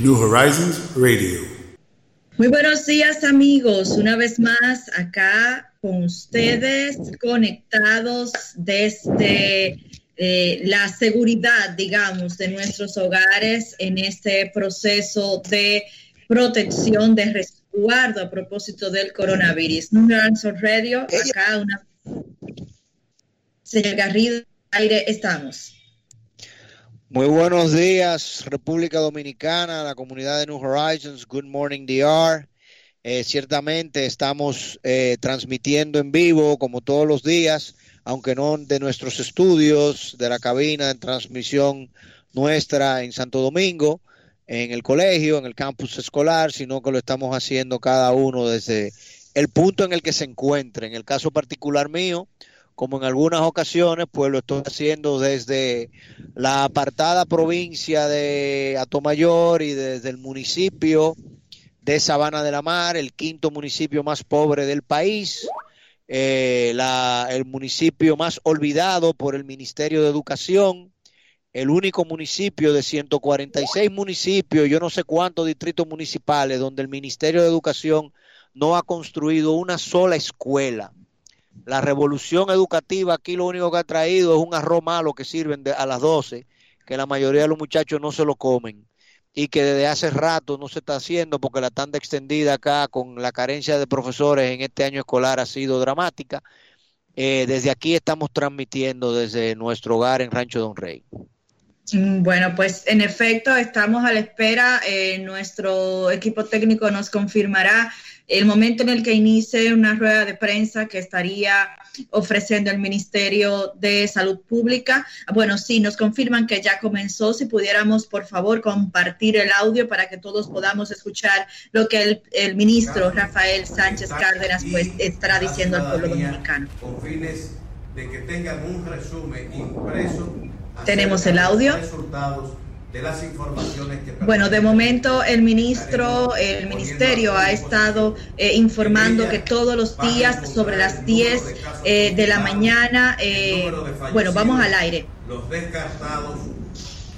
New Horizons Radio. Muy buenos días amigos, una vez más acá con ustedes conectados desde eh, la seguridad, digamos, de nuestros hogares en este proceso de protección, de resguardo a propósito del coronavirus. New Horizons Radio, acá una... Señor Garrido, aire estamos. Muy buenos días, República Dominicana, la comunidad de New Horizons. Good morning, DR. Eh, ciertamente estamos eh, transmitiendo en vivo, como todos los días, aunque no de nuestros estudios, de la cabina de transmisión nuestra en Santo Domingo, en el colegio, en el campus escolar, sino que lo estamos haciendo cada uno desde el punto en el que se encuentre. En el caso particular mío, como en algunas ocasiones, pues lo estoy haciendo desde la apartada provincia de Atomayor y desde el municipio de Sabana de la Mar, el quinto municipio más pobre del país, eh, el municipio más olvidado por el Ministerio de Educación, el único municipio de 146 municipios, yo no sé cuántos distritos municipales, donde el Ministerio de Educación no ha construido una sola escuela la revolución educativa aquí lo único que ha traído es un arroz malo que sirven a las 12, que la mayoría de los muchachos no se lo comen y que desde hace rato no se está haciendo porque la tanda extendida acá con la carencia de profesores en este año escolar ha sido dramática. Eh, desde aquí estamos transmitiendo desde nuestro hogar en Rancho Don Rey. Mm, bueno, pues en efecto estamos a la espera. Eh, nuestro equipo técnico nos confirmará el momento en el que inicie una rueda de prensa que estaría ofreciendo el Ministerio de Salud Pública. Bueno, sí, nos confirman que ya comenzó. Si pudiéramos, por favor, compartir el audio para que todos podamos escuchar lo que el, ministro Rafael Sánchez Cárdenas pues estará diciendo al pueblo dominicano. Con fines de que tengan un resumen impreso. Tenemos el audio de las informaciones que bueno de momento el ministro el ministerio ha estado eh, informando que todos los días sobre las 10 eh, de la mañana eh, bueno vamos al aire. los descartados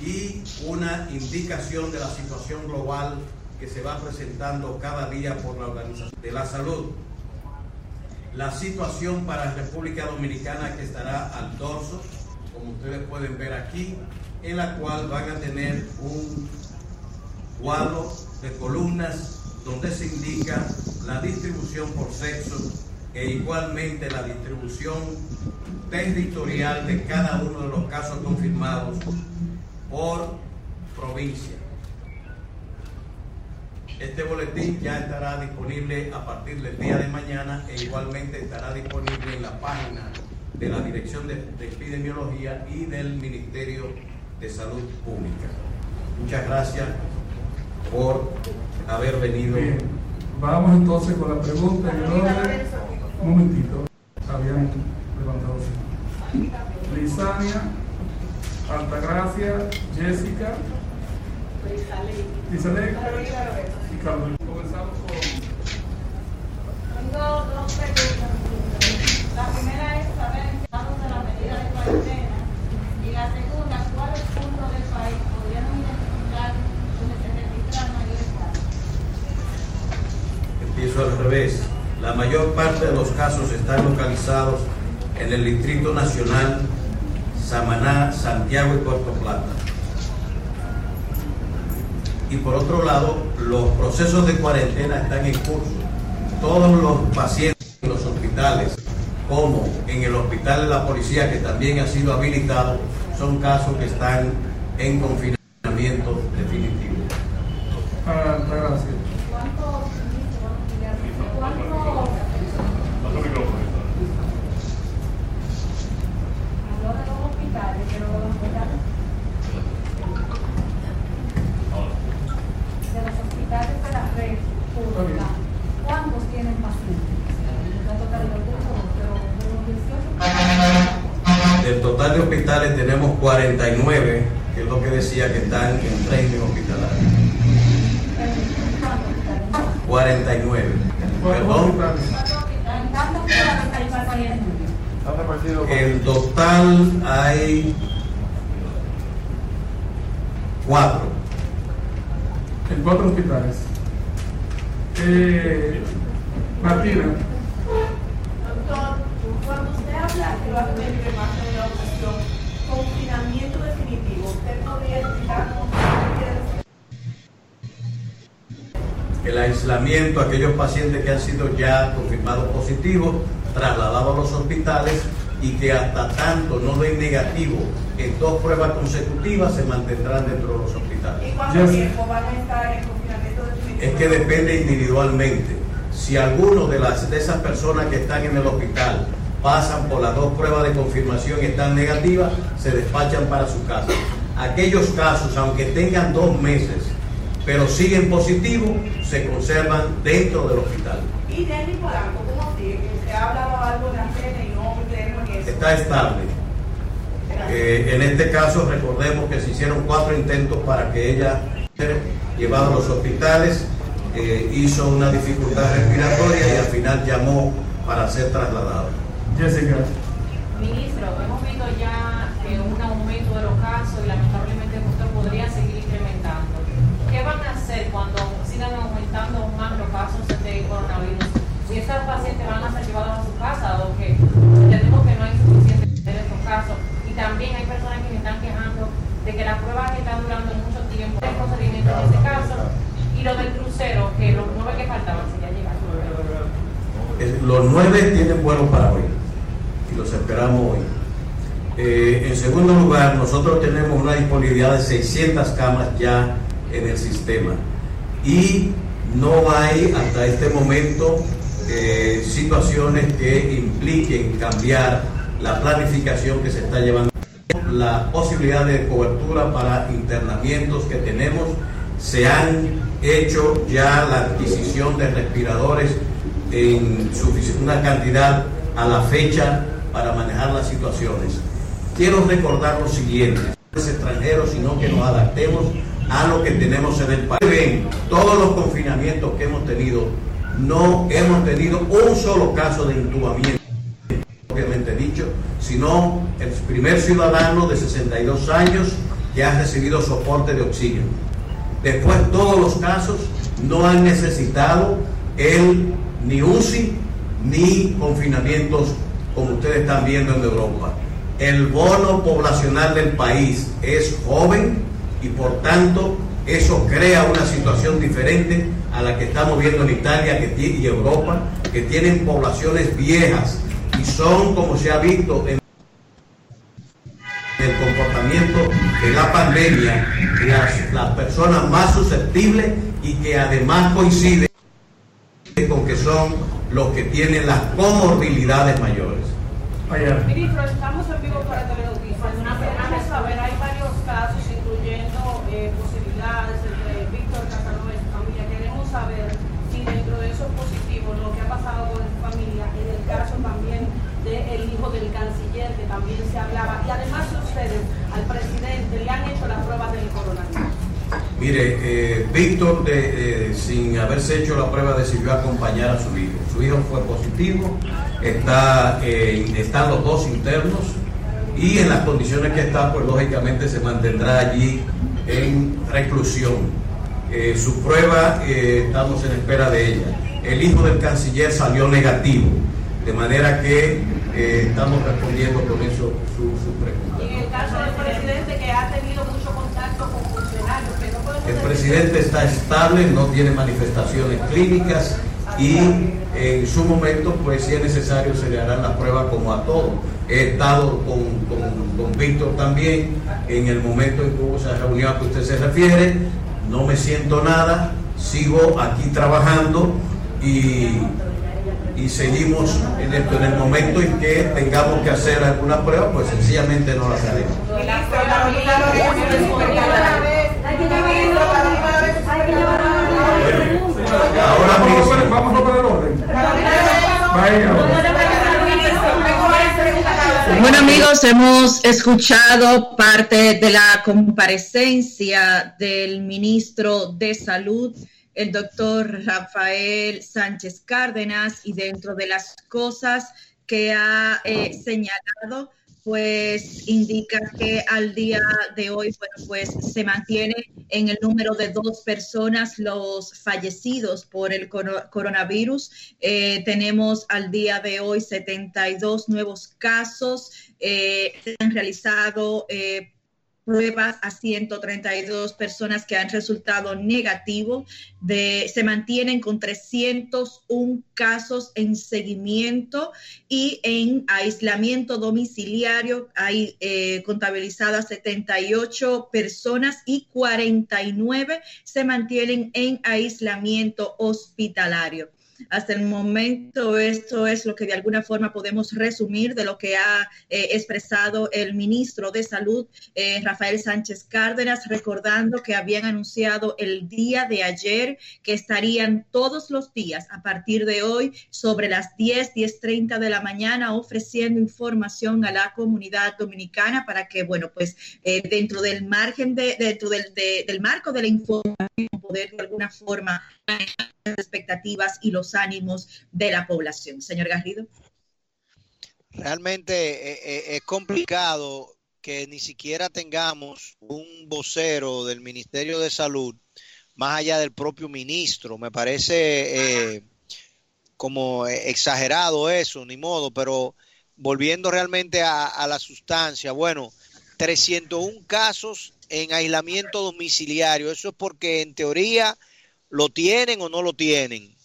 y una indicación de la situación global que se va presentando cada día por la organización de la salud. La situación para la República Dominicana que estará al dorso como ustedes pueden ver aquí en la cual van a tener un cuadro de columnas donde se indica la distribución por sexo e igualmente la distribución territorial de cada uno de los casos confirmados por provincia. Este boletín ya estará disponible a partir del día de mañana e igualmente estará disponible en la página de la Dirección de, Epidemiología y del Ministerio de Salud Pública. Muchas gracias por haber venido. Vamos entonces con la pregunta. Un momentito. Habían levantado su Lisania, Altagracia, Jessica, Lisanek y Carlos. Comenzamos con. Tengo dos preguntas. La primera es saber en qué de la medida de cuarentena y la segunda Al revés. La mayor parte de los casos están localizados en el Distrito Nacional, Samaná, Santiago y Puerto Plata. Y por otro lado, los procesos de cuarentena están en curso. Todos los pacientes en los hospitales, como en el hospital de la policía, que también ha sido habilitado, son casos que están en confinamiento definitivo. Ah, gracias. hospitales tenemos 49, que es lo que decía que están en régimen hospitalario. 49. Perdón. En total hay cuatro. Eh, Martina. Doctor, cuando usted habla, que lo ha repetido más de una ocasión, confinamiento definitivo, ¿usted podría explicarnos qué quiere decir? el aislamiento a aquellos pacientes que han sido ya confirmados positivos, trasladados a los hospitales y que hasta tanto no den negativo en dos pruebas consecutivas se mantendrán dentro de los hospitales. ¿Y cuánto Yes. tiempo van a estar en? Es que depende individualmente. Si alguno de, las, de esas personas que están en el hospital pasan por las dos pruebas de confirmación y están negativas, se despachan para su casa. Aquellos casos, aunque tengan dos meses, pero siguen positivos, se conservan dentro del hospital. Y Jenny Polanco, ¿cómo sigue? Que se ha hablado algo de la pena y no creemos en eso. Está estable. Eh, en este caso, recordemos que se hicieron cuatro intentos para que ella fuera llevada a los hospitales, eh, hizo una dificultad respiratoria y al final llamó para ser trasladada. Jessica. Ministro, hemos visto ya eh, un aumento de los casos y lamentablemente esto podría seguir incrementando. ¿Qué van a hacer cuando sigan aumentando más los casos de coronavirus? Si estos pacientes van a ser llevados a su casa, dado que entendemos que no hay suficientes de estos casos. Y también hay personas que se están quejando de que las pruebas están durando mucho tiempo. El procedimiento en ese caso. Y lo del crucero, que los nueve que faltaban, si ya. Eh, Los nueve tienen vuelo para hoy y los esperamos hoy. Eh, en segundo lugar, nosotros tenemos una disponibilidad de 600 camas ya en el sistema y no hay hasta este momento eh, situaciones que impliquen cambiar la planificación que se está llevando. La posibilidad de cobertura para internamientos que tenemos, se han hecho ya la adquisición de respiradores en una cantidad a la fecha para manejar las situaciones. Quiero recordar lo siguiente, no es extranjero, sino que nos adaptemos a lo que tenemos en el país. Ven, todos los confinamientos que hemos tenido, no hemos tenido un solo caso de intubamiento, obviamente dicho, sino el primer ciudadano de 62 años que ha recibido soporte de oxígeno. Después todos los casos no han necesitado el ni UCI ni confinamientos como ustedes están viendo en Europa. El bono poblacional del país es joven y por tanto eso crea una situación diferente a la que estamos viendo en Italia y Europa, que tienen poblaciones viejas y son, como se ha visto en el comportamiento de la pandemia, las, las personas más susceptibles y que además coinciden con que son los que tienen las comorbilidades mayores. Allá. Ministro, estamos en vivo para Telenoticias. Queremos saber, hay varios casos, incluyendo eh, posibilidades entre Víctor Casanova y su familia. Queremos saber si dentro de esos positivos, lo que ha pasado con su familia, en el caso también del hijo del canciller, que también se hablaba, y además al presidente le han hecho las pruebas del coronavirus. Mire, eh, Víctor, de- eh, sin haberse hecho la prueba, decidió acompañar a su hijo. Su hijo fue positivo, está, eh, están los dos internos y en las condiciones que está, pues lógicamente se mantendrá allí en reclusión. Su prueba, estamos en espera de ella. El hijo del canciller salió negativo, de manera que estamos respondiendo con eso su, su pregunta. El caso del presidente que ha tenido mucho contacto con funcionarios, que no podemos El decir- presidente está estable, no tiene manifestaciones clínicas y en su momento, pues si es necesario, se le harán las pruebas como a todos. He estado con, con- con Víctor también en el momento en que hubo esa reunión a que usted se refiere. No me siento nada, sigo aquí trabajando y, y seguimos en esto. En el momento en que tengamos que hacer alguna prueba, pues sencillamente no haremos. La vez, Ahora Vamos, a- poner orden. Bueno, amigos, hemos escuchado parte de la comparecencia del ministro de Salud, el doctor Rafael Sánchez Cárdenas, y dentro de las cosas que ha eh, señalado, pues indica que al día de hoy, bueno, pues se mantiene en el número de dos personas los fallecidos por el coronavirus. Eh, tenemos al día de hoy 72 nuevos casos. Eh, se han realizado pruebas a 132 personas que han resultado negativos. De, se mantienen con 301 casos en seguimiento y en aislamiento domiciliario hay eh, contabilizadas 78 personas y 49 se mantienen en aislamiento hospitalario. Hasta el momento esto es lo que de alguna forma podemos resumir de lo que ha eh, expresado el ministro de Salud, eh, Rafael Sánchez Cárdenas, recordando que habían anunciado el día de ayer que estarían todos los días a partir de hoy sobre las 10, 10.30 de la mañana ofreciendo información a la comunidad dominicana para que, bueno, pues eh, dentro del margen de, dentro del, del marco de la información poder de alguna forma las expectativas y los ánimos de la población. Señor Garrido. Realmente eh, eh, es complicado que ni siquiera tengamos un vocero del Ministerio de Salud más allá del propio ministro. Me parece eh, como exagerado eso, ni modo, pero volviendo realmente a, a la sustancia, bueno, 301 casos en aislamiento domiciliario. Eso es porque en teoría lo tienen o no lo tienen.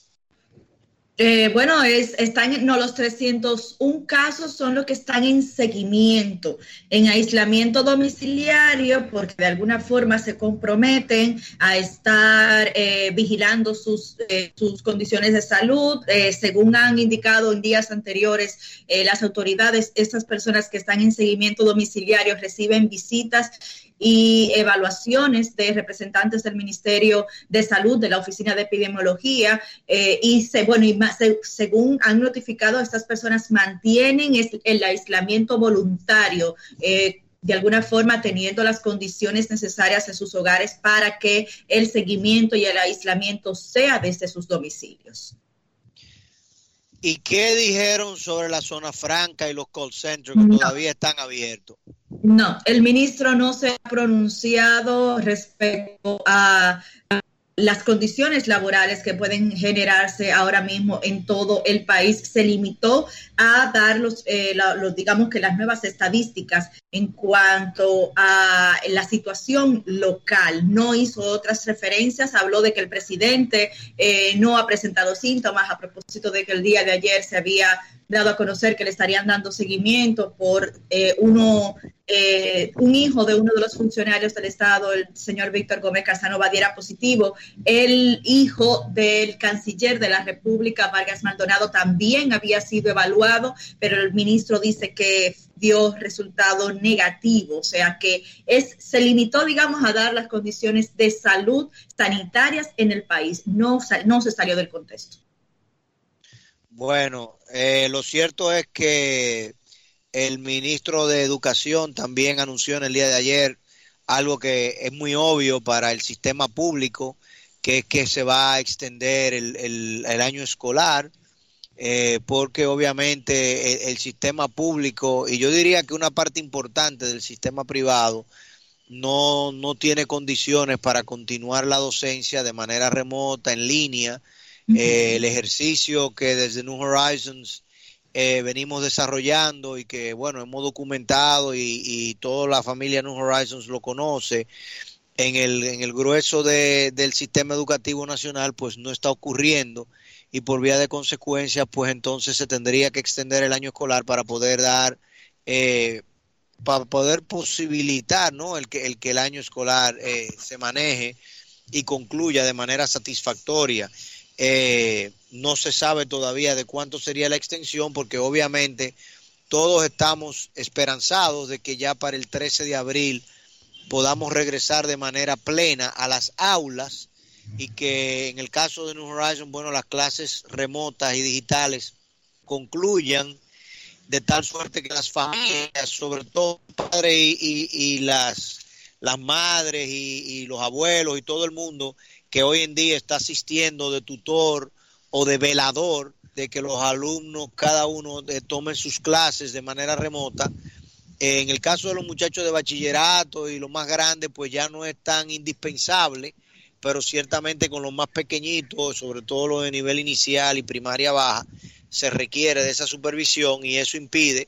Eh, bueno, es, están, no, los 301 casos son los que están en seguimiento, en aislamiento domiciliario, porque de alguna forma se comprometen a estar eh, vigilando sus, eh, sus condiciones de salud. según han indicado en días anteriores las autoridades, estas personas que están en seguimiento domiciliario reciben visitas y evaluaciones de representantes del Ministerio de Salud, de la Oficina de Epidemiología, eh, y se, bueno, y más, según han notificado, estas personas mantienen el aislamiento voluntario. Eh, de alguna forma teniendo las condiciones necesarias en sus hogares para que el seguimiento y el aislamiento sea desde sus domicilios. ¿Y qué dijeron sobre la zona franca y los call centers que todavía están abiertos? No, el ministro no se ha pronunciado respecto a, las condiciones laborales que pueden generarse ahora mismo en todo el país. Se limitó a dar los, eh, digamos que las nuevas estadísticas en cuanto a la situación local. No hizo otras referencias, habló de que el presidente eh, no ha presentado síntomas a propósito de que el día de ayer se había dado a conocer que le estarían dando seguimiento por eh, uno, eh, un hijo de uno de los funcionarios del Estado, el señor Víctor Gómez Casanova, diera positivo. El hijo del canciller de la República, Vargas Maldonado, también había sido evaluado, pero el ministro dice que dio resultado negativo, o sea que es, se limitó, digamos, a dar las condiciones de salud sanitarias en el país, no, no se salió del contexto. Bueno, eh, lo cierto es que el ministro de Educación también anunció en el día de ayer algo que es muy obvio para el sistema público, que es que se va a extender el, año escolar, eh, porque obviamente el, sistema público, y yo diría que una parte importante del sistema privado, no, no tiene condiciones para continuar la docencia de manera remota, en línea, eh, el ejercicio que desde New Horizons eh, venimos desarrollando y que, bueno, hemos documentado y, toda la familia New Horizons lo conoce, en el, en el grueso del sistema educativo nacional, pues no está ocurriendo y por vía de consecuencia, pues entonces se tendría que extender el año escolar para poder dar, eh, para poder posibilitar, ¿no? El que el, que el año escolar se maneje y concluya de manera satisfactoria. Eh, no se sabe todavía de cuánto sería la extensión porque obviamente todos estamos esperanzados de que ya para el 13 de abril podamos regresar de manera plena a las aulas y que en el caso de New Horizons, bueno, las clases remotas y digitales concluyan de tal suerte que las familias, sobre todo padres y, y, las, las madres y, y, los abuelos y todo el mundo que hoy en día está asistiendo de tutor o de velador, de que los alumnos, cada uno de, tomen sus clases de manera remota. Eh, en el caso de los muchachos de bachillerato y los más grandes, pues ya no es tan indispensable, pero ciertamente con los más pequeñitos, sobre todo los de nivel inicial y primaria baja, se requiere de esa supervisión y eso impide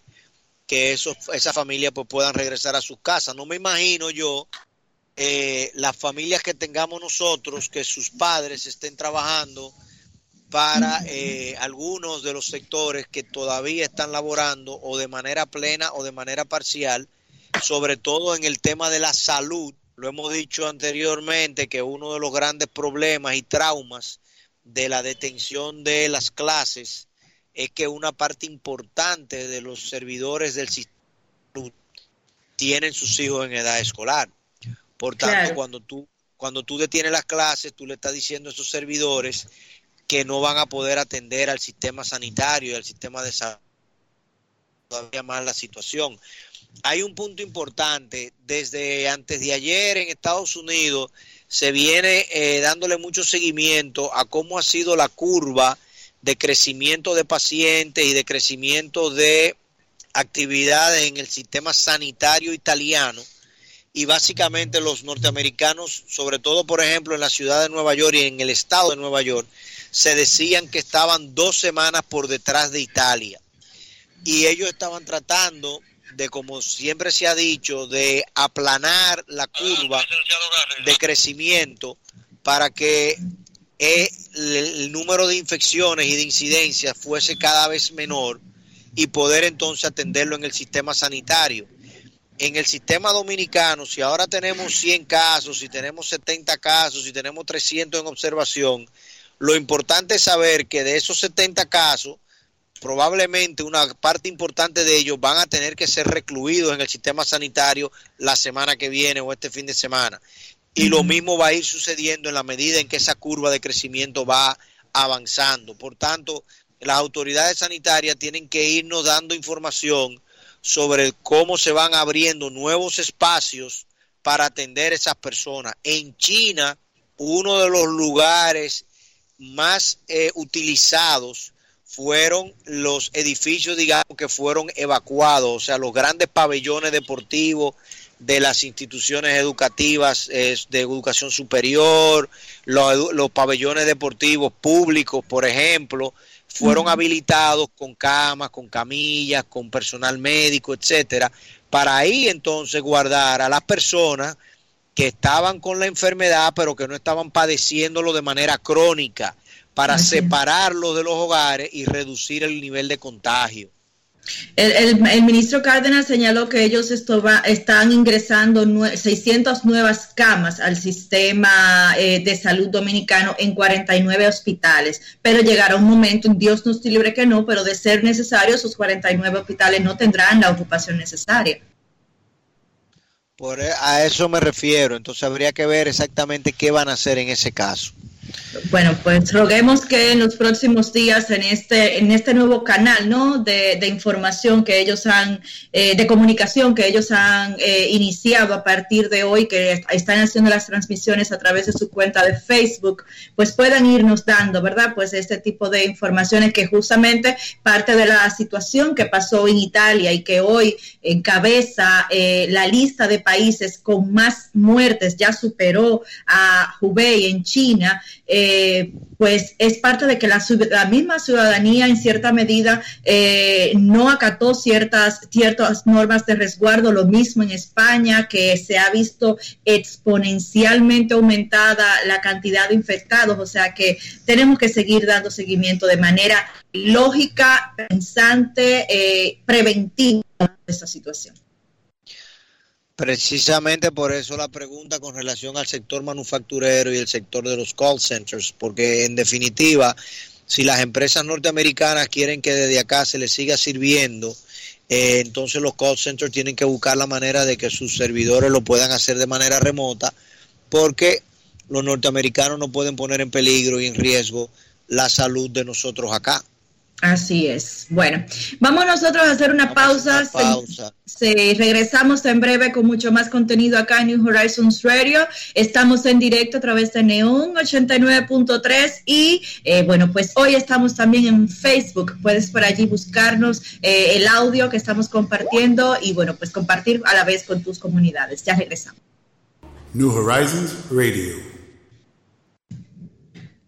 que esos, esas familias pues puedan regresar a sus casas. No me imagino yo eh, las familias que tengamos nosotros, que sus padres estén trabajando para eh, algunos de los sectores que todavía están laborando o de manera plena o de manera parcial, sobre todo en el tema de la salud. Lo hemos dicho anteriormente que uno de los grandes problemas y traumas de la detención de las clases es que una parte importante de los servidores del sistema tienen sus hijos en edad escolar. Por tanto, claro. cuando tú cuando tú detienes las clases, tú le estás diciendo a esos servidores que no van a poder atender al sistema sanitario y al sistema de salud todavía más la situación. Hay un punto importante, desde antes de ayer en Estados Unidos se viene eh, dándole mucho seguimiento a cómo ha sido la curva de crecimiento de pacientes y de crecimiento de actividades en el sistema sanitario italiano y básicamente los norteamericanos, sobre todo por ejemplo en la ciudad de Nueva York y en el estado de Nueva York, se decían que estaban dos semanas por detrás de Italia. Y ellos estaban tratando de, como siempre se ha dicho, de aplanar la curva de crecimiento para que el número de infecciones y de incidencias fuese cada vez menor y poder entonces atenderlo en el sistema sanitario. En el sistema dominicano, si ahora tenemos 100 casos, si tenemos 70 casos, si tenemos 300 en observación, lo importante es saber que de esos 70 casos, probablemente una parte importante de ellos van a tener que ser recluidos en el sistema sanitario la semana que viene o este fin de semana. Y lo mismo va a ir sucediendo en la medida en que esa curva de crecimiento va avanzando. Por tanto, las autoridades sanitarias tienen que irnos dando información sobre cómo se van abriendo nuevos espacios para atender a esas personas. En China, uno de los lugares más eh, utilizados fueron los edificios, digamos, que fueron evacuados, o sea, los grandes pabellones deportivos de las instituciones educativas eh, de educación superior, los, los, pabellones deportivos públicos, por ejemplo, fueron habilitados con camas, con camillas, con personal médico, etcétera, para ahí entonces guardar a las personas que estaban con la enfermedad, pero que no estaban padeciéndolo de manera crónica, para Así separarlos de los hogares y reducir el nivel de contagio. El, el, el, ministro Cárdenas señaló que ellos va, están ingresando nue 600 nuevas camas al sistema eh, de salud dominicano en 49 hospitales, pero llegará un momento, Dios nos libre que no, pero de ser necesario, esos 49 hospitales no tendrán la ocupación necesaria. Por, e, a eso me refiero, entonces habría que ver exactamente qué van a hacer en ese caso. Bueno, pues roguemos que en los próximos días en este en este nuevo canal, ¿no? De, información que ellos han, eh, de comunicación que ellos han eh, iniciado a partir de hoy, que están haciendo las transmisiones a través de su cuenta de Facebook, pues puedan irnos dando, ¿verdad? Pues este tipo de informaciones que justamente parte de la situación que pasó en Italia y que hoy encabeza eh, la lista de países con más muertes, ya superó a Hubei en China pues es parte de que la, la, misma ciudadanía en cierta medida eh, no acató ciertas, ciertas normas de resguardo, lo mismo en España, que se ha visto exponencialmente aumentada la cantidad de infectados, o sea que tenemos que seguir dando seguimiento de manera lógica, pensante, eh, preventiva a esta situación. Precisamente por eso la pregunta con relación al sector manufacturero y el sector de los call centers, porque en definitiva, si las empresas norteamericanas quieren que desde acá se les siga sirviendo, eh, entonces los call centers tienen que buscar la manera de que sus servidores lo puedan hacer de manera remota, porque los norteamericanos no pueden poner en peligro y en riesgo la salud de nosotros acá. Así es. Bueno, vamos nosotros a hacer una Vamos a pausa. hacer una pausa. Se- se- regresamos en breve con mucho más contenido acá en New Horizons Radio. Estamos en directo a través de Neon 89.3 y eh, bueno, pues hoy estamos también en Facebook. Puedes por allí buscarnos eh, el audio que estamos compartiendo y bueno, pues compartir a la vez con tus comunidades. Ya regresamos. New Horizons Radio.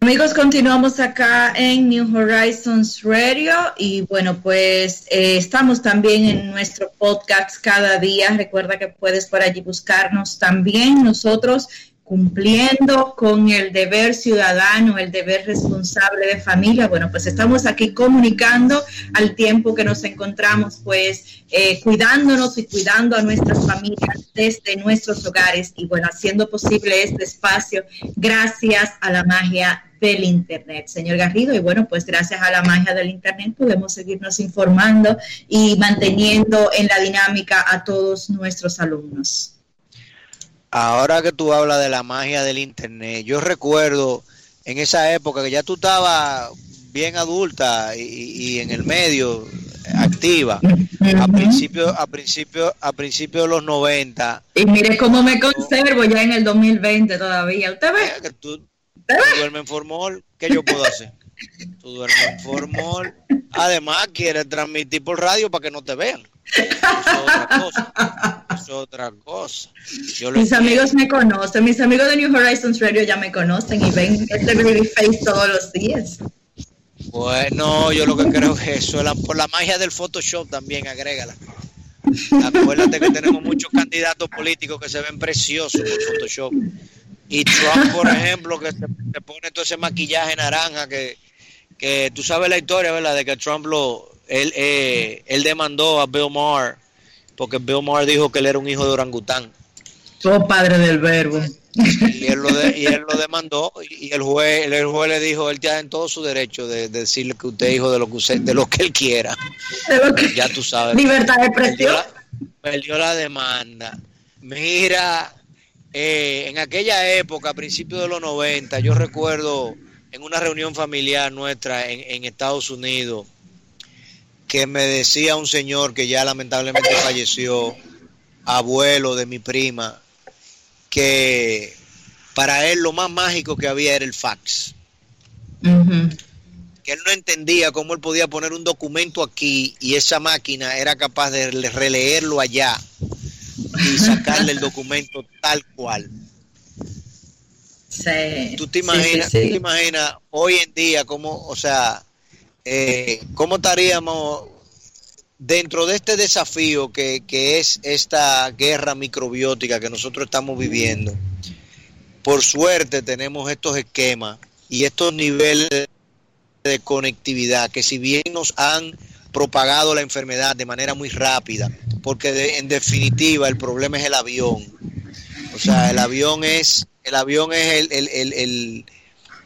Amigos, continuamos acá en New Horizons Radio y bueno, pues eh, estamos también en nuestro podcast cada día. Recuerda que puedes por allí buscarnos también. Nosotros cumpliendo con el deber ciudadano, el deber responsable de familia. Bueno, pues estamos aquí comunicando al tiempo que nos encontramos, pues eh, cuidándonos y cuidando a nuestras familias desde nuestros hogares y bueno, haciendo posible este espacio gracias a la magia del Internet, señor Garrido. Y bueno, pues gracias a la magia del Internet podemos seguirnos informando y manteniendo en la dinámica a todos nuestros alumnos. Ahora que tú hablas de la magia del internet, yo recuerdo en esa época que ya tú estabas bien adulta y, y en el medio activa a Ujú. principio a principio a principio de los 90 Y mire cómo me conservo ya en el 2020 todavía. ¿Usted ve? que tú, tú duermes en formol ¿qué yo puedo hacer? tú duermes en formol además quieres transmitir por radio para que no te vean eso es otra cosa es otra cosa yo Mis amigos me conocen, mis amigos de New Horizons Radio ya me conocen y ven este baby face todos los días. Bueno, yo lo que creo que eso por la magia del Photoshop también, agrégala. Acuérdate que tenemos muchos candidatos políticos que se ven preciosos por Photoshop. Y Trump, por ejemplo, que se, se pone todo ese maquillaje naranja que, que tú sabes la historia, ¿verdad? De que Trump lo, él, eh, él demandó a Bill Maher porque Bill Maher dijo que él era un hijo de orangután. Oh, padre del verbo. Y él lo, de- y él lo demandó y el juez, el juez le dijo, él tiene en todo su derecho de, de decirle que usted es hijo de lo que usted, de lo que él quiera. De lo que- Ya tú sabes. Libertad de expresión. perdió la demanda. Mira, eh, en aquella época, a principios de los 90, yo recuerdo en una reunión familiar nuestra en, en Estados Unidos, que me decía un señor que ya lamentablemente falleció, abuelo de mi prima, que para él lo más mágico que había era el fax que él no entendía cómo él podía poner un documento aquí y esa máquina era capaz de le- releerlo allá y sacarle el documento tal cual. Sí. ¿Tú te imaginas, sí, sí. tú te imaginas hoy en día cómo, o sea, eh, cómo estaríamos dentro de este desafío que, que es esta guerra microbiótica que nosotros estamos viviendo? Por suerte tenemos estos esquemas y estos niveles de conectividad que si bien nos han propagado la enfermedad de manera muy rápida, porque de- en definitiva el problema es el avión. O sea, el avión es, el avión es el, el- el- el-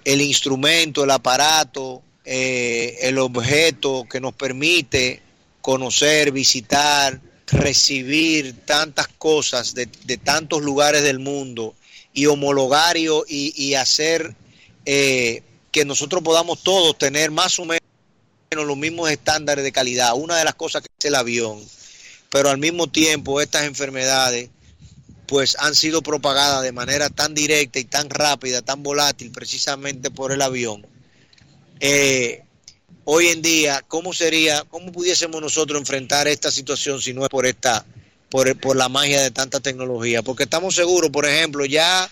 el instrumento, el aparato, eh, el objeto que nos permite conocer, visitar, recibir tantas cosas de, tantos lugares del mundo y homologar y, y- y hacer eh, que nosotros podamos todos tener más o menos los mismos estándares de calidad. Una de las cosas que es el avión, pero al mismo tiempo estas enfermedades pues han sido propagadas de manera tan directa y tan rápida, tan volátil, precisamente por el avión. Eh, hoy en día, ¿cómo sería, cómo pudiésemos nosotros enfrentar esta situación si no es por esta, por, por la magia de tanta tecnología? Porque estamos seguros, por ejemplo, ya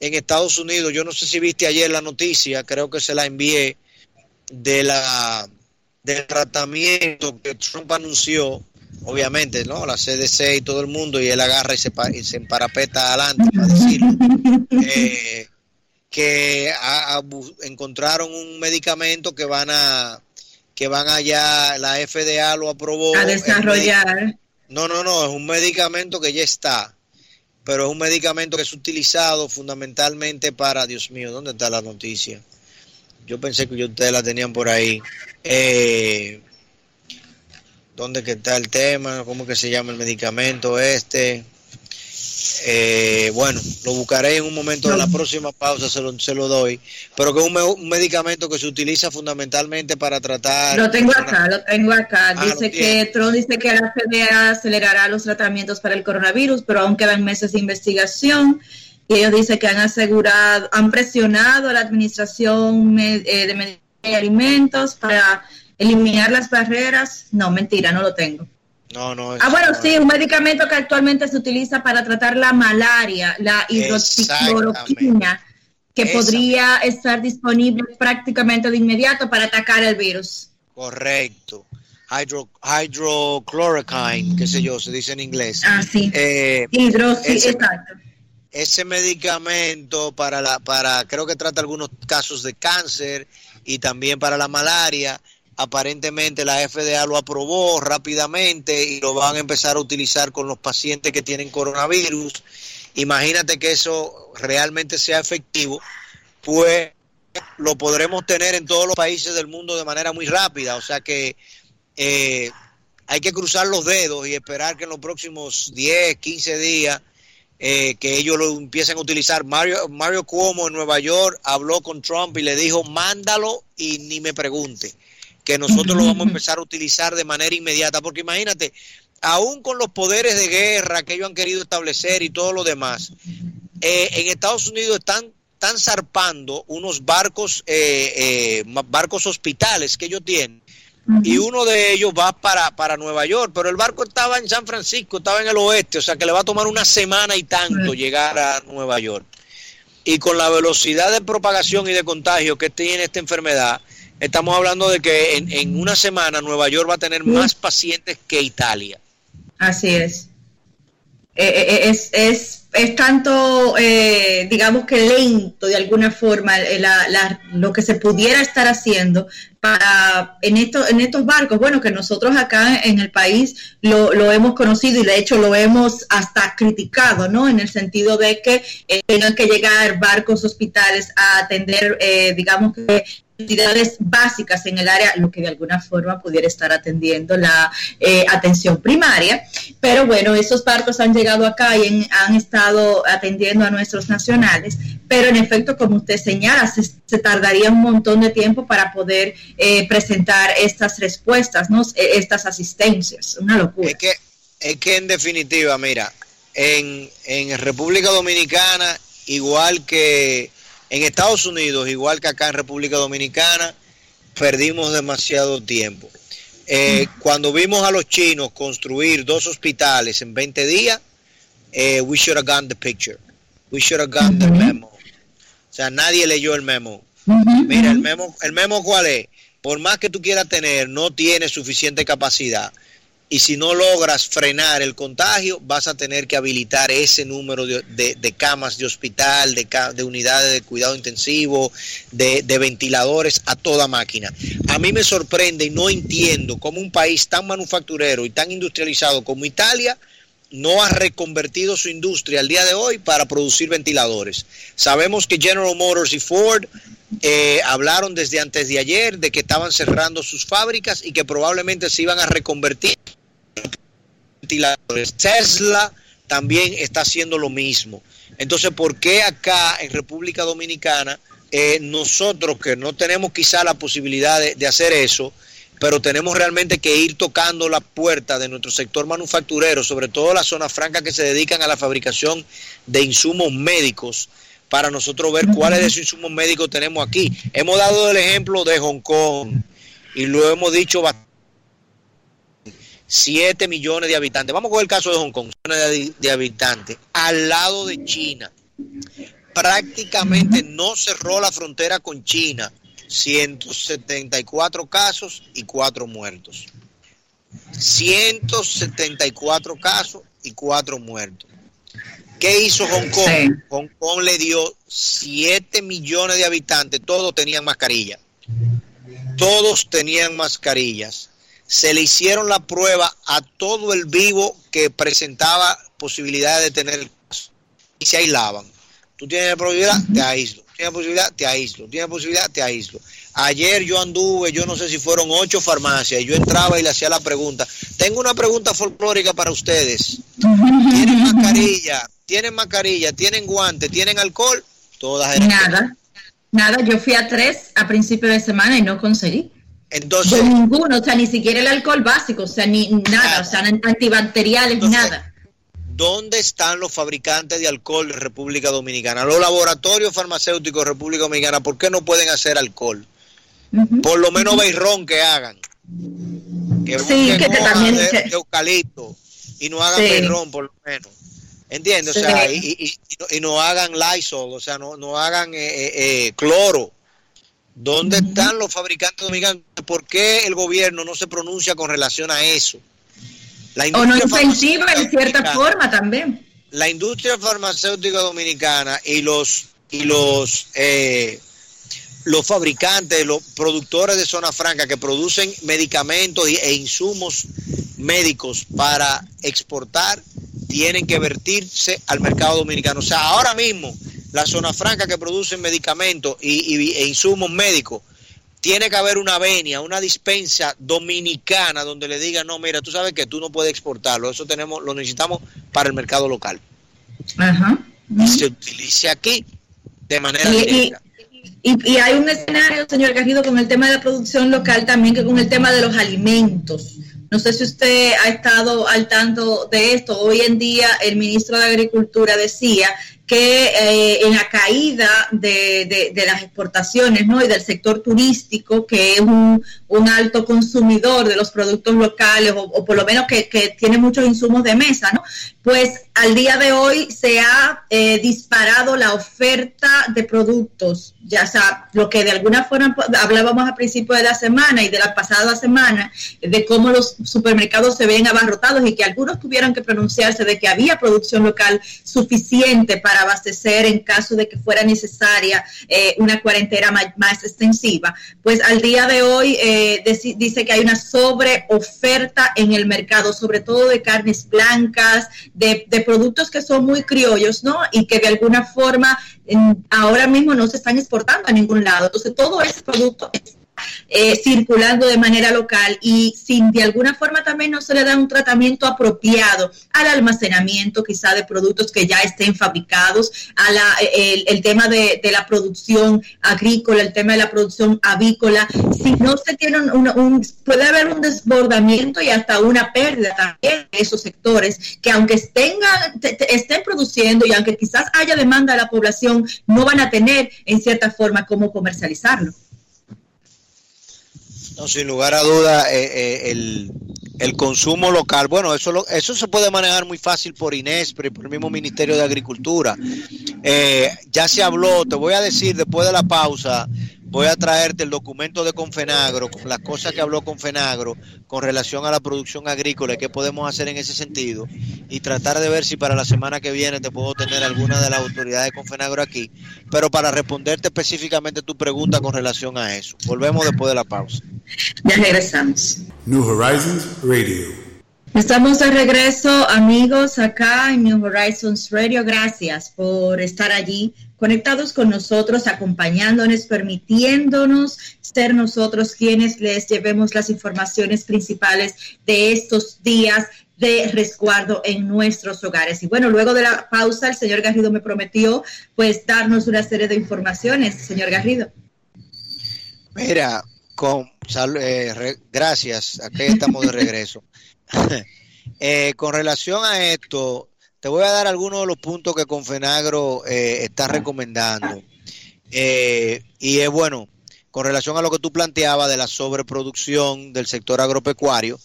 en Estados Unidos, yo no sé si viste ayer la noticia, creo que se la envié, de la del tratamiento que Trump anunció, obviamente, ¿no? La CDC y todo el mundo, y él agarra y se, y se emparapeta adelante para decirlo, eh, que a- encontraron un medicamento que van a que van allá, la FDA lo aprobó. A desarrollar. no, no, no, es un medicamento que ya está, pero es un medicamento que es utilizado fundamentalmente para, Dios mío, ¿dónde está la noticia? Yo pensé que ustedes la tenían por ahí. Eh, ¿Dónde que está el tema? ¿Cómo que se llama el medicamento este? Eh, bueno, lo buscaré en un momento de la próxima pausa, se lo, se lo doy. Pero que es un, me- un medicamento que se utiliza fundamentalmente para tratar. Lo tengo acá, lo tengo acá. Ah, Dice que. Trump dice que la FDA acelerará los tratamientos para el coronavirus, pero aún quedan meses de investigación. Y ellos dicen que han asegurado, han presionado a la administración eh, de alimentos para eliminar las barreras. No, mentira, no lo tengo. No, no. Ah, bueno, no. sí, un medicamento que actualmente se utiliza para tratar la malaria, la hidroxicloroquina, que podría estar disponible prácticamente de inmediato para atacar el virus. Correcto. Hydro, hydrochloroquine, qué sé yo, se dice en inglés. Ah, sí. Eh, Hidroxi, ese- exacto. ese medicamento para la para creo que trata algunos casos de cáncer y también para la malaria aparentemente la FDA lo aprobó rápidamente y lo van a empezar a utilizar con los pacientes que tienen coronavirus. Imagínate que eso realmente sea efectivo pues lo podremos tener en todos los países del mundo de manera muy rápida. O sea que eh, hay que cruzar los dedos y esperar que en los próximos 10, 15 días eh, que ellos lo empiecen a utilizar. Mario, Mario Cuomo en Nueva York habló con Trump y le dijo, mándalo y ni me pregunte, que nosotros lo vamos a empezar a utilizar de manera inmediata, porque imagínate, aún con los poderes de guerra que ellos han querido establecer y todo lo demás, eh, en Estados Unidos están, están zarpando unos barcos, eh, eh, barcos hospitales que ellos tienen y uno de ellos va para, para Nueva York, pero el barco estaba en San Francisco, estaba en el oeste, o sea que le va a tomar una semana y tanto llegar a Nueva York. Y con la velocidad de propagación y de contagio que tiene esta enfermedad, estamos hablando de que en, en una semana Nueva York va a tener más pacientes que Italia. Así es. Eh, eh, es, es, es tanto, eh, digamos que lento de alguna forma eh, la- la- lo que se pudiera estar haciendo para en, esto, en estos barcos. Bueno, que nosotros acá en el país lo, lo hemos conocido y de hecho lo hemos hasta criticado, ¿no? En el sentido de que eh, tengan que llegar barcos hospitales a atender, eh, digamos que necesidades básicas en el área, lo que de alguna forma pudiera estar atendiendo la eh, atención primaria. Pero bueno, esos barcos han llegado acá y en- han estado atendiendo a nuestros nacionales. Pero en efecto, como usted señala, se, se tardaría un montón de tiempo para poder eh, presentar estas respuestas, ¿no? Eh, estas asistencias. Una locura. Es que, es que en definitiva, mira, en, en República Dominicana, igual que en Estados Unidos, igual que acá en República Dominicana, perdimos demasiado tiempo. Eh, Cuando vimos a los chinos construir dos hospitales en 20 días, eh, we should have gotten the picture. We should have gotten the memo. O sea, nadie leyó el memo. Mira, el memo, el memo cuál es? Por más que tú quieras tener, no tiene suficiente capacidad. Y si no logras frenar el contagio, vas a tener que habilitar ese número de, camas de hospital, de, unidades de cuidado intensivo, de, ventiladores a toda máquina. A mí me sorprende y no entiendo cómo un país tan manufacturero y tan industrializado como Italia no ha reconvertido su industria al día de hoy para producir ventiladores. Sabemos que General Motors y Ford eh, hablaron desde antes de ayer de que estaban cerrando sus fábricas y que probablemente se iban a reconvertir ventiladores. Tesla también está haciendo lo mismo. Entonces, ¿por qué acá en República Dominicana eh, nosotros que no tenemos quizá la posibilidad de, de hacer eso, pero tenemos realmente que ir tocando la puerta de nuestro sector manufacturero, sobre todo las zonas francas que se dedican a la fabricación de insumos médicos, para nosotros ver cuáles de esos insumos médicos tenemos aquí. Hemos dado el ejemplo de Hong Kong y lo hemos dicho bastante. 7 millones de habitantes. Vamos con el caso de Hong Kong, millones de, de habitantes, al lado de China. Prácticamente no cerró la frontera con China. 174 casos y 4 muertos. 174 casos y 4 muertos. ¿Qué hizo Hong Kong? Sí. Hong Kong le dio 7 millones de habitantes, todos tenían mascarilla. Todos tenían mascarillas. Se le hicieron la prueba a todo el vivo que presentaba posibilidad de tener el caso. Y se aislaban. Tú tienes la probabilidad, te aíslo. Tienes tiene posibilidad, te aíslo. Tiene posibilidad, te aíslo. Ayer yo anduve, yo no sé si fueron ocho farmacias, y yo entraba y le hacía la pregunta. Tengo una pregunta folclórica para ustedes. ¿Tienen mascarilla? ¿Tienen mascarilla? ¿Tienen guante? ¿Tienen alcohol? Todas eran Nada, nada. Yo fui a tres a principio de semana y no conseguí. Entonces, De ninguno, o sea, ni siquiera el alcohol básico, o sea, ni nada, o sea, antibacteriales, Entonces, nada. ¿dónde están los fabricantes de alcohol de República Dominicana? Los laboratorios farmacéuticos de República Dominicana, ¿por qué no pueden hacer alcohol? Por lo menos beirrón que hagan. Que Sí, que también- de, que- de eucalipto y no hagan Sí. beirrón por lo menos. ¿Entiendes? O Sí. sea, y, y- y no, y no hagan Lysol, o sea, no, no hagan eh, eh, eh, cloro. ¿Dónde están los fabricantes dominicanos? ¿Por qué el gobierno no se pronuncia con relación a eso? La O no industria incentiva en farmacéutica cierta dominicana- forma también. la industria farmacéutica dominicana y los y los eh, los fabricantes, los productores de zona franca que producen medicamentos e insumos médicos para exportar tienen que vertirse al mercado dominicano. O sea, ahora mismo la zona franca que producen medicamentos y, y- e insumos médicos tiene que haber una venia, una dispensa dominicana donde le digan, no, mira, tú sabes que tú no puedes exportarlo, eso tenemos, lo necesitamos para el mercado local. Ajá. Y se utilice aquí de manera Y, y- directa. y- y hay un escenario, señor Garrido, con el tema de la producción local también que con el tema de los alimentos. No sé si usted ha estado al tanto de esto. Hoy en día el ministro de Agricultura decía que eh, en la caída de, de- de las exportaciones ¿no? y del sector turístico, que es un, un alto consumidor de los productos locales, o, por lo menos que, tiene muchos insumos de mesa, ¿no? pues al día de hoy se ha eh, disparado la oferta de productos, ya sea lo que de alguna forma hablábamos a principio de la semana y de la pasada semana, de cómo los supermercados se ven abarrotados y que algunos tuvieron que pronunciarse de que había producción local suficiente para abastecer en caso de que fuera necesaria eh, una cuarentena ma- más, extensiva. Pues al día de hoy eh, deci- dice que hay una sobreoferta en el mercado, sobre todo de carnes blancas, de, de productos que son muy criollos, ¿no? Y que de alguna forma ahora mismo no se están exportando a ningún lado. Entonces todo ese producto eh, circulando de manera local y sin de alguna forma también no se le da un tratamiento apropiado al almacenamiento quizá de productos que ya estén fabricados, a la, el, tema de, de la producción agrícola, el tema de la producción avícola, si no se tiene un, un- puede haber un desbordamiento y hasta una pérdida también de esos sectores que aunque estén, te- te- estén produciendo y aunque quizás haya demanda de la población, no van a tener en cierta forma cómo comercializarlo. No, sin lugar a duda, eh, eh, el, el consumo local, bueno, eso, lo- eso se puede manejar muy fácil por INESPRE por el mismo Ministerio de Agricultura. Eh, ya se habló, te voy a decir después de la pausa, voy a traerte el documento de Confenagro, con las cosas que habló Confenagro con relación a la producción agrícola y qué podemos hacer en ese sentido y tratar de ver si para la semana que viene te puedo tener alguna de las autoridades de Confenagro aquí, pero para responderte específicamente tu pregunta con relación a eso. Volvemos después de la pausa. Ya regresamos. New Horizons Radio. Estamos de regreso, amigos, acá en New Horizons Radio. Gracias por estar allí, conectados con nosotros, acompañándonos, permitiéndonos ser nosotros quienes les llevemos las informaciones principales de estos días de resguardo en nuestros hogares. Y bueno, luego de la pausa, el señor Garrido me prometió pues darnos una serie de informaciones. Señor Garrido. Mira, con eh, gracias, aquí estamos de regreso. Eh, con relación a esto, te voy a dar algunos de los puntos que Confenagro eh, está recomendando. Eh, y es bueno, con relación a lo que tú planteabas de la sobreproducción del sector agropecuario,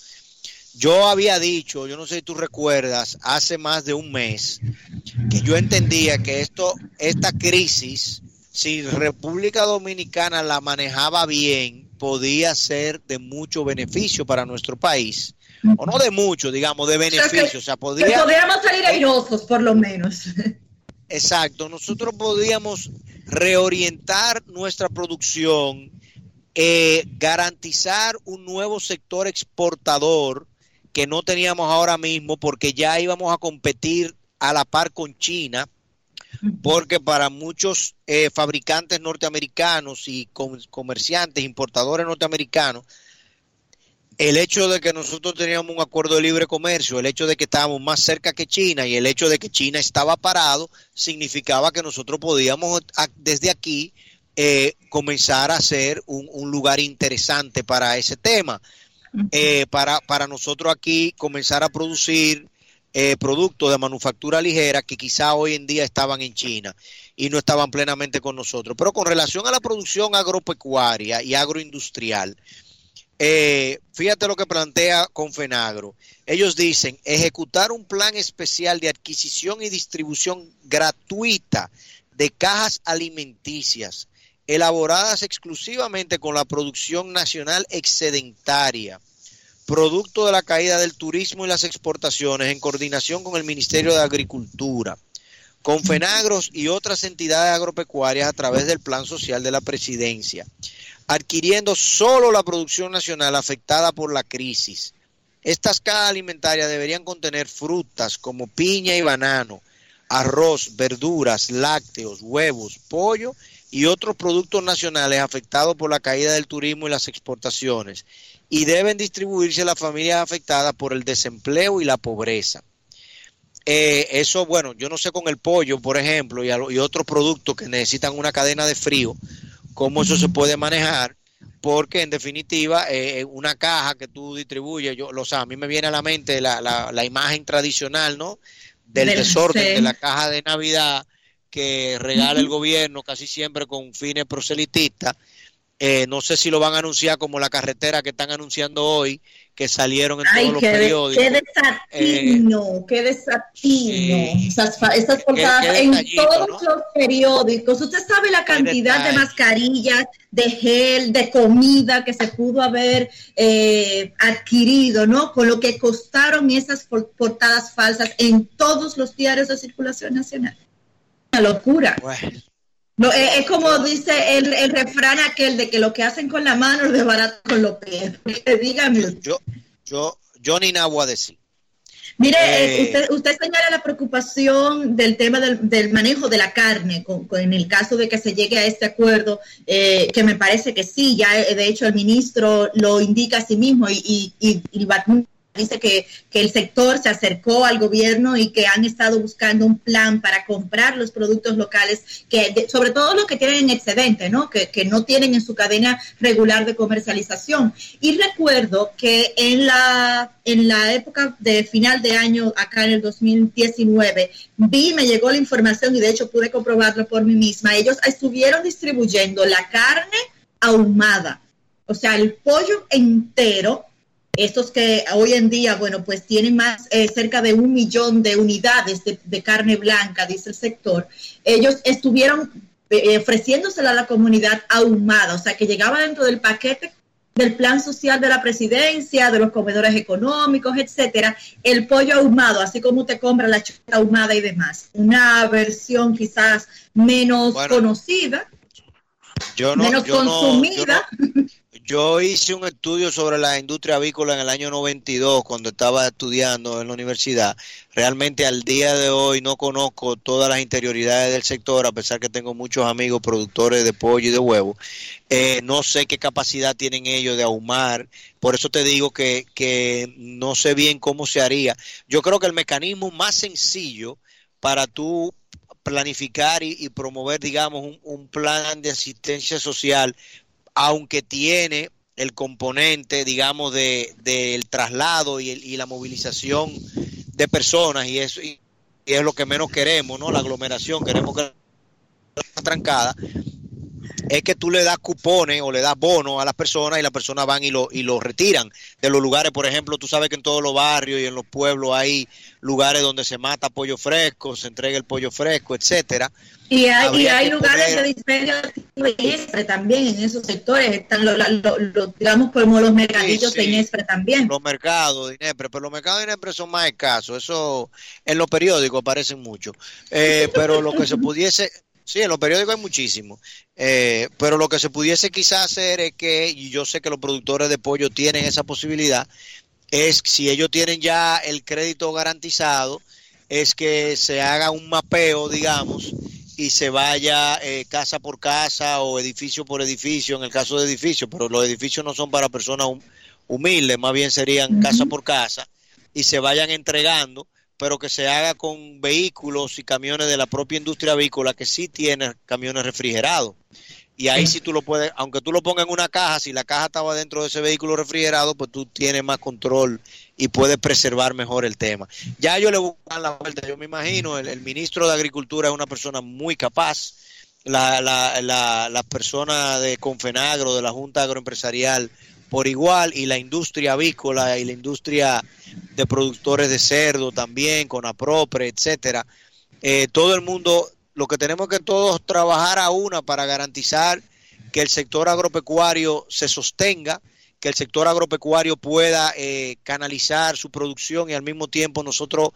yo había dicho, yo no sé si tú recuerdas, hace más de un mes, que yo entendía que esto, esta crisis, si República Dominicana la manejaba bien, podía ser de mucho beneficio para nuestro país. O no de mucho, digamos, de beneficio. O sea, Que podría... podríamos salir airosos, por lo menos. Exacto, nosotros podríamos reorientar nuestra producción, eh, garantizar un nuevo sector exportador que no teníamos ahora mismo porque ya íbamos a competir a la par con China, porque para muchos eh, fabricantes norteamericanos y comerciantes, importadores norteamericanos, el hecho de que nosotros teníamos un acuerdo de libre comercio, el hecho de que estábamos más cerca que China y el hecho de que China estaba parado, significaba que nosotros podíamos desde aquí eh, comenzar a ser un, lugar interesante para ese tema. Eh, para, para nosotros aquí comenzar a producir eh, productos de manufactura ligera que quizá hoy en día estaban en China y no estaban plenamente con nosotros. Pero con relación a la producción agropecuaria y agroindustrial, eh, fíjate lo que plantea Confenagro. Ellos dicen ejecutar un plan especial de adquisición y distribución gratuita de cajas alimenticias elaboradas exclusivamente con la producción nacional excedentaria, producto de la caída del turismo y las exportaciones en coordinación con el Ministerio de Agricultura, Confenagros y otras entidades agropecuarias a través del Plan Social de la Presidencia adquiriendo solo la producción nacional afectada por la crisis. Estas cajas alimentarias deberían contener frutas como piña y banano, arroz, verduras, lácteos, huevos, pollo y otros productos nacionales afectados por la caída del turismo y las exportaciones, y deben distribuirse a las familias afectadas por el desempleo y la pobreza. Eh, eso, bueno, yo no sé con el pollo, por ejemplo, y, y otros productos que necesitan una cadena de frío, cómo eso se puede manejar, porque en definitiva eh, una caja que tú distribuyes, yo, lo sé, a mí me viene a la mente la, la, imagen tradicional, ¿no? Del, desorden de la caja de Navidad que regala el gobierno casi siempre con fines proselitistas. Eh, no sé si lo van a anunciar como la carretera que están anunciando hoy, que salieron en todos los periódicos. Qué desatino, eh, qué desatino. esas, portadas en todos los periódicos. Usted sabe la cantidad de mascarillas, de gel, de comida que se pudo haber eh, adquirido, ¿no? Con lo que costaron esas portadas falsas en todos los diarios de circulación nacional. Una locura. No, es, como dice el, el, refrán aquel de que lo que hacen con la mano es de barato con los pies. Dígame. Yo, yo, yo ni nada voy a decir. Mire, eh, usted, usted señala la preocupación del tema del, del manejo de la carne, con, en el caso de que se llegue a este acuerdo, eh, que me parece que sí, ya eh, de hecho el ministro lo indica a sí mismo y, y, y, y dice que, el sector se acercó al gobierno y que han estado buscando un plan para comprar los productos locales, que sobre todo los que tienen en excedente, ¿no? Que, no tienen en su cadena regular de comercialización. Y recuerdo que en la, en la época de final de año, acá en el 2019, vi, me llegó la información y de hecho pude comprobarlo por mí misma, ellos estuvieron distribuyendo la carne ahumada, o sea, el pollo entero estos que hoy en día, bueno, pues tienen más, eh, cerca de un millón de unidades de, carne blanca, dice el sector, ellos estuvieron eh, ofreciéndosela a la comunidad ahumada, o sea, que llegaba dentro del paquete del plan social de la presidencia, de los comedores económicos, etcétera, el pollo ahumado, así como te compra la chuleta ahumada y demás. Una versión quizás menos conocida, menos consumida. Yo hice un estudio sobre la industria avícola en el año 92 cuando estaba estudiando en la universidad. Realmente al día de hoy no conozco todas las interioridades del sector, a pesar que tengo muchos amigos productores de pollo y de huevo. Eh, no sé qué capacidad tienen ellos de ahumar. Por eso te digo que, que no sé bien cómo se haría. Yo creo que el mecanismo más sencillo para tú planificar y, promover, digamos, un, plan de asistencia social aunque tiene el componente, digamos, de, del traslado y, la movilización de personas, y y, es lo que menos queremos, ¿no? La aglomeración, queremos que trancada, es que tú le das cupones o le das bonos a las personas y las personas van y lo, y lo retiran de los lugares. Por ejemplo, tú sabes que en todos los barrios y en los pueblos hay lugares donde se mata pollo fresco, se entrega el pollo fresco, etcétera. Y hay, hay lugares de dispendio de Inespre también en esos sectores, están los, digamos como los mercadillos de Inespre también. Los mercados de Inespre, pero los mercados de Inespre son más escasos, eso en los periódicos aparecen mucho. Eh, pero lo que se pudiese, Sí, en los periódicos hay muchísimo. Eh, pero lo que se pudiese quizás hacer es que, y yo sé que los productores de pollo tienen esa posibilidad, es si ellos tienen ya el crédito garantizado, es que se haga un mapeo, digamos, y se vaya eh, casa por casa o edificio por edificio, en el caso de edificios, pero los edificios no son para personas hum- humildes, más bien serían casa por casa, y se vayan entregando, pero que se haga con vehículos y camiones de la propia industria avícola que sí tiene camiones refrigerados. Y ahí sí tú lo puedes, aunque tú lo pongas en una caja, si la caja estaba dentro de ese vehículo refrigerado, pues tú tienes más control y puedes preservar mejor el tema. Ya yo le dar la vuelta, yo me imagino, el, el ministro de Agricultura es una persona muy capaz, la, la, la, la persona de Confenagro, de la Junta Agroempresarial, por igual, y la industria avícola y la industria de productores de cerdo también, con APROPRE, etcétera. Eh, todo el mundo, lo que tenemos que todos trabajar a una para garantizar que el sector agropecuario se sostenga, que el sector agropecuario pueda eh, canalizar su producción y al mismo tiempo nosotros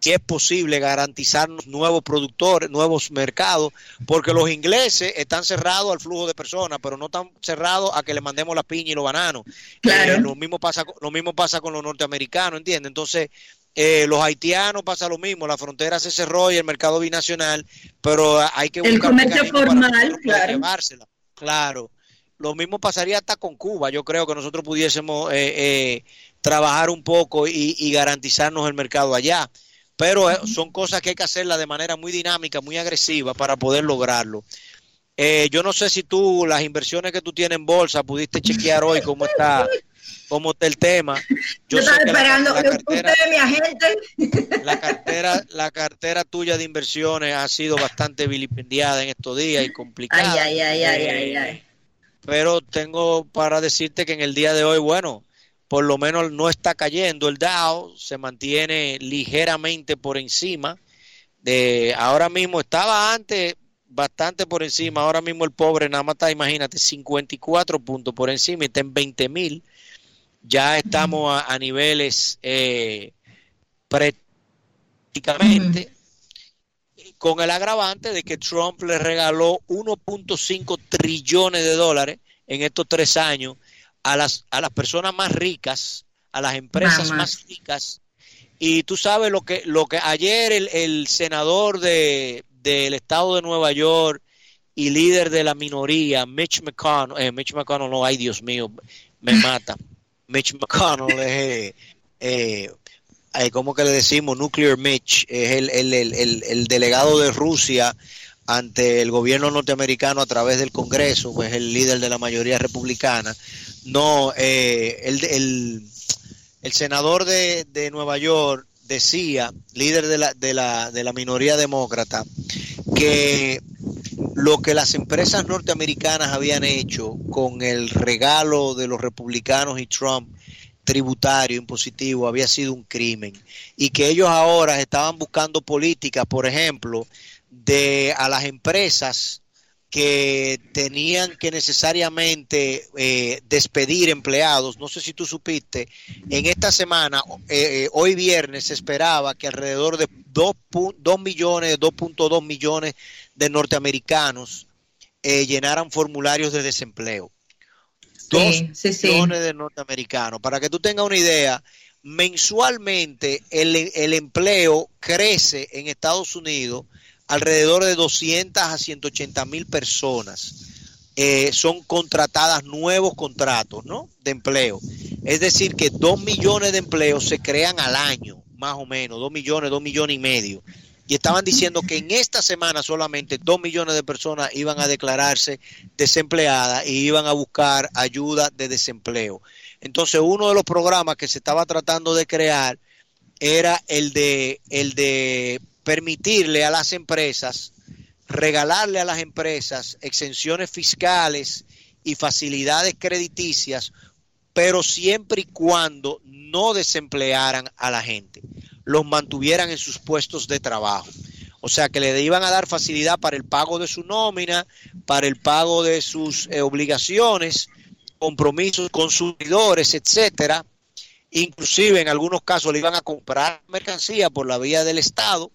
si es posible garantizarnos nuevos productores, nuevos mercados, porque los ingleses están cerrados al flujo de personas, pero no están cerrados a que le mandemos la piña y los bananos. Claro. Eh, lo mismo pasa, con- lo mismo pasa con los norteamericanos, ¿entiendes? Entonces, eh, los haitianos pasa lo mismo, la frontera se cerró y el mercado binacional, pero hay que El buscar comercio mecanismos para formal, claro. llevársela. Claro. Lo mismo pasaría hasta con Cuba. Yo creo que nosotros pudiésemos eh, eh, trabajar un poco y, y garantizarnos el mercado allá. Pero eh, son cosas que hay que hacerlas de manera muy dinámica, muy agresiva para poder lograrlo. Eh, yo no sé si tú, las inversiones que tú tienes en bolsa, pudiste chequear hoy cómo está, cómo está el tema. Yo, estaba que la- esperando la que cartera- usted, mi agente. la cartera, la cartera tuya de inversiones ha sido bastante vilipendiada en estos días y complicada. Ay, ay, ay, ay, Eh, ay, ay. Pero tengo para decirte que en el día de hoy, bueno, por lo menos no está cayendo el Dow, se mantiene ligeramente por encima. De ahora mismo estaba antes bastante por encima, ahora mismo el pobre nada más está, imagínate, 54 puntos por encima y está en 20 mil. Ya estamos a, a niveles eh, prácticamente con el agravante de que Trump le regaló 1.5 trillones de dólares en estos tres años a las, a las personas más ricas, a las empresas Mamá. más ricas. Y tú sabes lo que, lo que ayer el, el senador de, del estado de Nueva York y líder de la minoría, Mitch McConnell, eh, Mitch McConnell, no, ay Dios mío, me mata. Mitch McConnell es, eh, eh, eh, ¿cómo que le decimos? Nuclear Mitch, es el, el, el, el delegado de Rusia ante el gobierno norteamericano a través del Congreso, pues el líder de la mayoría republicana. No, eh, el, el, senador de, de Nueva York decía, líder de la, de, la, de la minoría demócrata, que lo que las empresas norteamericanas habían hecho con el regalo de los republicanos y Trump tributario, impositivo, había sido un crimen. Y que ellos ahora estaban buscando políticas, por ejemplo, de a las empresas que tenían que necesariamente eh, despedir empleados. No sé si tú supiste, en esta semana, eh, eh, hoy viernes, se esperaba que alrededor de 2, 2 millones, 2.2 millones de norteamericanos eh, llenaran formularios de desempleo. Dos Sí, sí, sí. millones de norteamericanos. Para que tú tengas una idea, mensualmente el, el empleo crece en Estados Unidos alrededor de 200 a 180 mil personas. Eh, son contratadas nuevos contratos ¿no? de empleo. Es decir, que 2 millones de empleos se crean al año, más o menos, 2 millones, 2 millones y medio. Y estaban diciendo que en esta semana solamente 2 millones de personas iban a declararse desempleadas y iban a buscar ayuda de desempleo. Entonces, uno de los programas que se estaba tratando de crear era el de, el de permitirle a las empresas, regalarle a las empresas exenciones fiscales y facilidades crediticias, pero siempre y cuando no desemplearan a la gente, los mantuvieran en sus puestos de trabajo. O sea, que le iban a dar facilidad para el pago de su nómina, para el pago de sus eh, obligaciones, compromisos consumidores, etcétera. Inclusive en algunos casos le iban a comprar mercancía por la vía del Estado,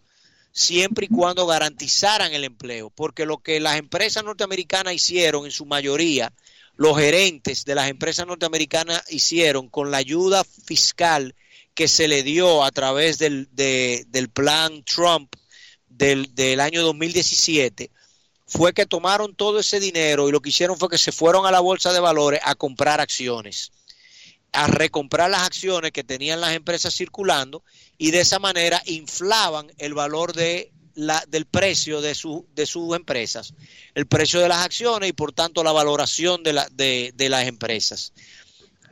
siempre y cuando garantizaran el empleo, porque lo que las empresas norteamericanas hicieron en su mayoría, los gerentes de las empresas norteamericanas hicieron con la ayuda fiscal que se le dio a través del, de, del plan Trump del, del año 2017 fue que tomaron todo ese dinero y lo que hicieron fue que se fueron a la bolsa de valores a comprar acciones, a recomprar las acciones que tenían las empresas circulando y de esa manera inflaban el valor de la, del precio de, su, de sus empresas, el precio de las acciones y por tanto la valoración de, la, de, de las empresas.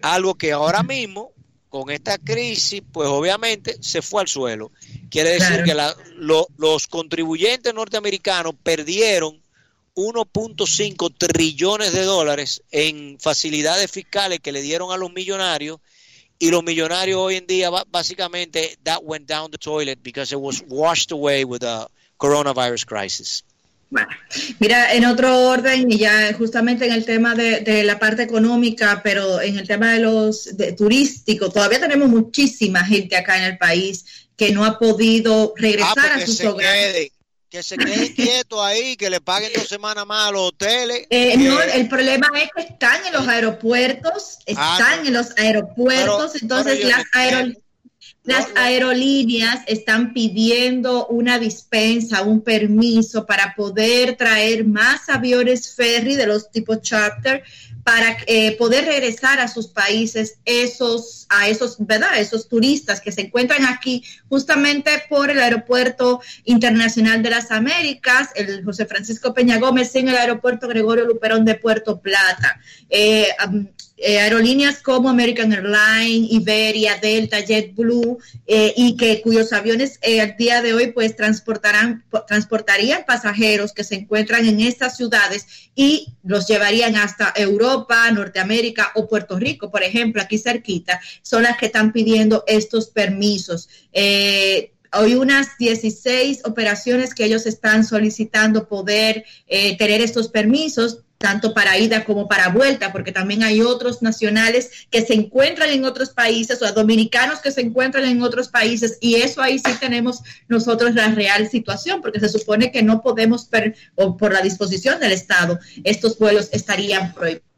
Algo que ahora mismo, con esta crisis, pues obviamente se fue al suelo. Quiere decir Claro. que la- lo- los contribuyentes norteamericanos perdieron 1.5 trillones de dólares en facilidades fiscales que le dieron a los millonarios y los millonarios hoy en día básicamente that went down the toilet because it was washed away with the coronavirus crisis. Bueno, mira, en otro orden, y ya justamente en el tema de, de la parte económica, pero en el tema de los de turístico, todavía tenemos muchísima gente acá en el país que no ha podido regresar Ah, a sus hogares. Quede, que se queden quietos ahí, que le paguen dos semanas más a los hoteles. Eh, no, el problema es que están en los aeropuertos, Ah, están no. en los aeropuertos, Pero- entonces pero las no entiendo. Las no. aerolíneas están pidiendo una dispensa, un permiso para poder traer más aviones ferry de los tipos charter para eh, poder regresar a sus países esos a esos, ¿verdad? Esos turistas que se encuentran aquí justamente por el aeropuerto internacional de las Américas, el José Francisco Peña Gómez en el aeropuerto Gregorio Luperón de Puerto Plata. Eh, eh, aerolíneas como American Airlines, Iberia, Delta, JetBlue eh, y que cuyos aviones eh, al día de hoy pues transportarán po- transportarían pasajeros que se encuentran en estas ciudades y los llevarían hasta Europa, Norteamérica o Puerto Rico, por ejemplo, aquí cerquita, son las que están pidiendo estos permisos. Eh, hay unas 16 operaciones que ellos están solicitando poder eh, tener estos permisos tanto para ida como para vuelta, porque también hay otros nacionales que se encuentran en otros países, o dominicanos que se encuentran en otros países, y eso ahí sí tenemos nosotros la real situación, porque se supone que no podemos, per, o por la disposición del Estado, estos vuelos estarían prohibidos.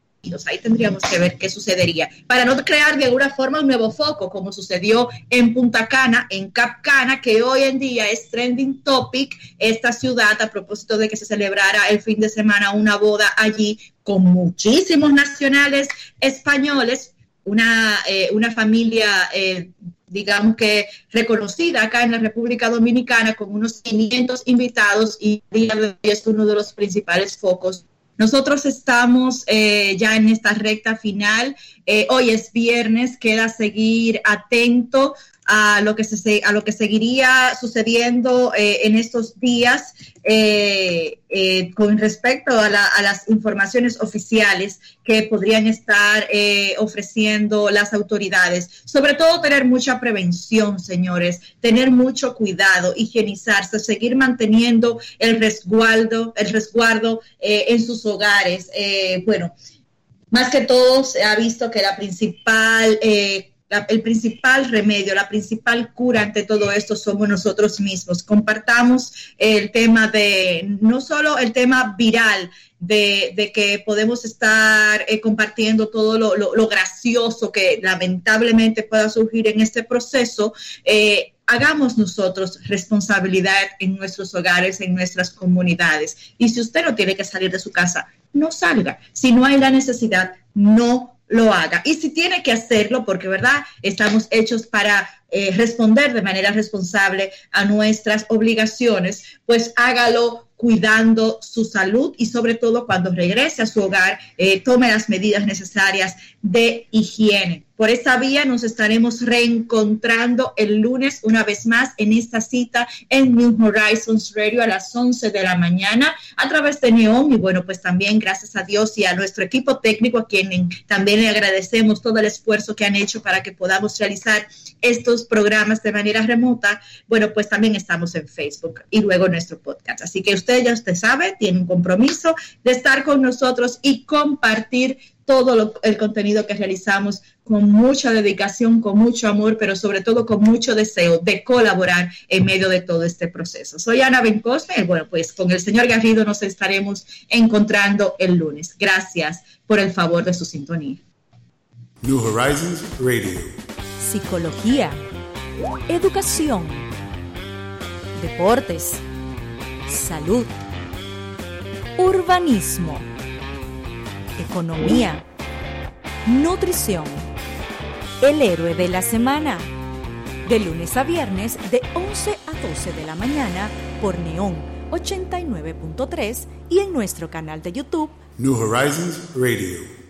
Ahí tendríamos que ver qué sucedería. Para no crear de alguna forma un nuevo foco, como sucedió en Punta Cana, en Cap Cana, que hoy en día es trending topic, esta ciudad, a propósito de que se celebrara el fin de semana una boda allí con muchísimos nacionales españoles, una, eh, una familia, eh, digamos que reconocida acá en la República Dominicana, con unos 500 invitados y es uno de los principales focos nosotros estamos eh, ya en esta recta final. Eh, hoy es viernes, queda seguir atento a lo que, se, a lo que seguiría sucediendo eh, en estos días eh, eh, con respecto a, la, las informaciones oficiales que podrían estar ofreciendo las autoridades. Sobre todo tener mucha prevención, señores, tener mucho cuidado, higienizarse, seguir manteniendo el resguardo, el resguardo en sus hogares. Bueno, más que todo se ha visto que la principal eh, el principal remedio, la principal cura ante todo esto somos nosotros mismos. Compartamos el tema de, no solo el tema viral, de, que podemos estar eh, compartiendo todo lo, gracioso que lamentablemente pueda surgir en este proceso. Eh, hagamos nosotros responsabilidad en nuestros hogares, en nuestras comunidades. Y si usted no tiene que salir de su casa, no salga. Si no hay la necesidad, no lo haga. Y si tiene que hacerlo, porque verdad, estamos hechos para eh, responder de manera responsable a nuestras obligaciones, pues hágalo cuidando su salud y sobre todo cuando regrese a su hogar, eh, tome las medidas necesarias de higiene. Por esta vía nos estaremos reencontrando el lunes una vez más en esta cita en New Horizons Radio a las 11 de la mañana a través de Neon y bueno, pues también gracias a Dios y a nuestro equipo técnico a quien también le agradecemos todo el esfuerzo que han hecho para que podamos realizar estos programas de manera remota. Bueno, pues también estamos en Facebook y luego nuestro podcast. Así que usted ya usted sabe, tiene un compromiso de estar con nosotros y compartir todo lo, el contenido que realizamos con mucha dedicación, con mucho amor, pero sobre todo con mucho deseo de colaborar en medio de todo este proceso. Soy Ana Bencosme, bueno, pues con el señor Garrido nos estaremos encontrando el lunes. Gracias por el favor de su sintonía. New Horizons Radio. Psicología, educación, deportes salud, urbanismo, economía, nutrición. El héroe de la semana. De lunes a viernes de 11 a 12 de la mañana por Neón 89.3 y en nuestro canal de YouTube New Horizons Radio.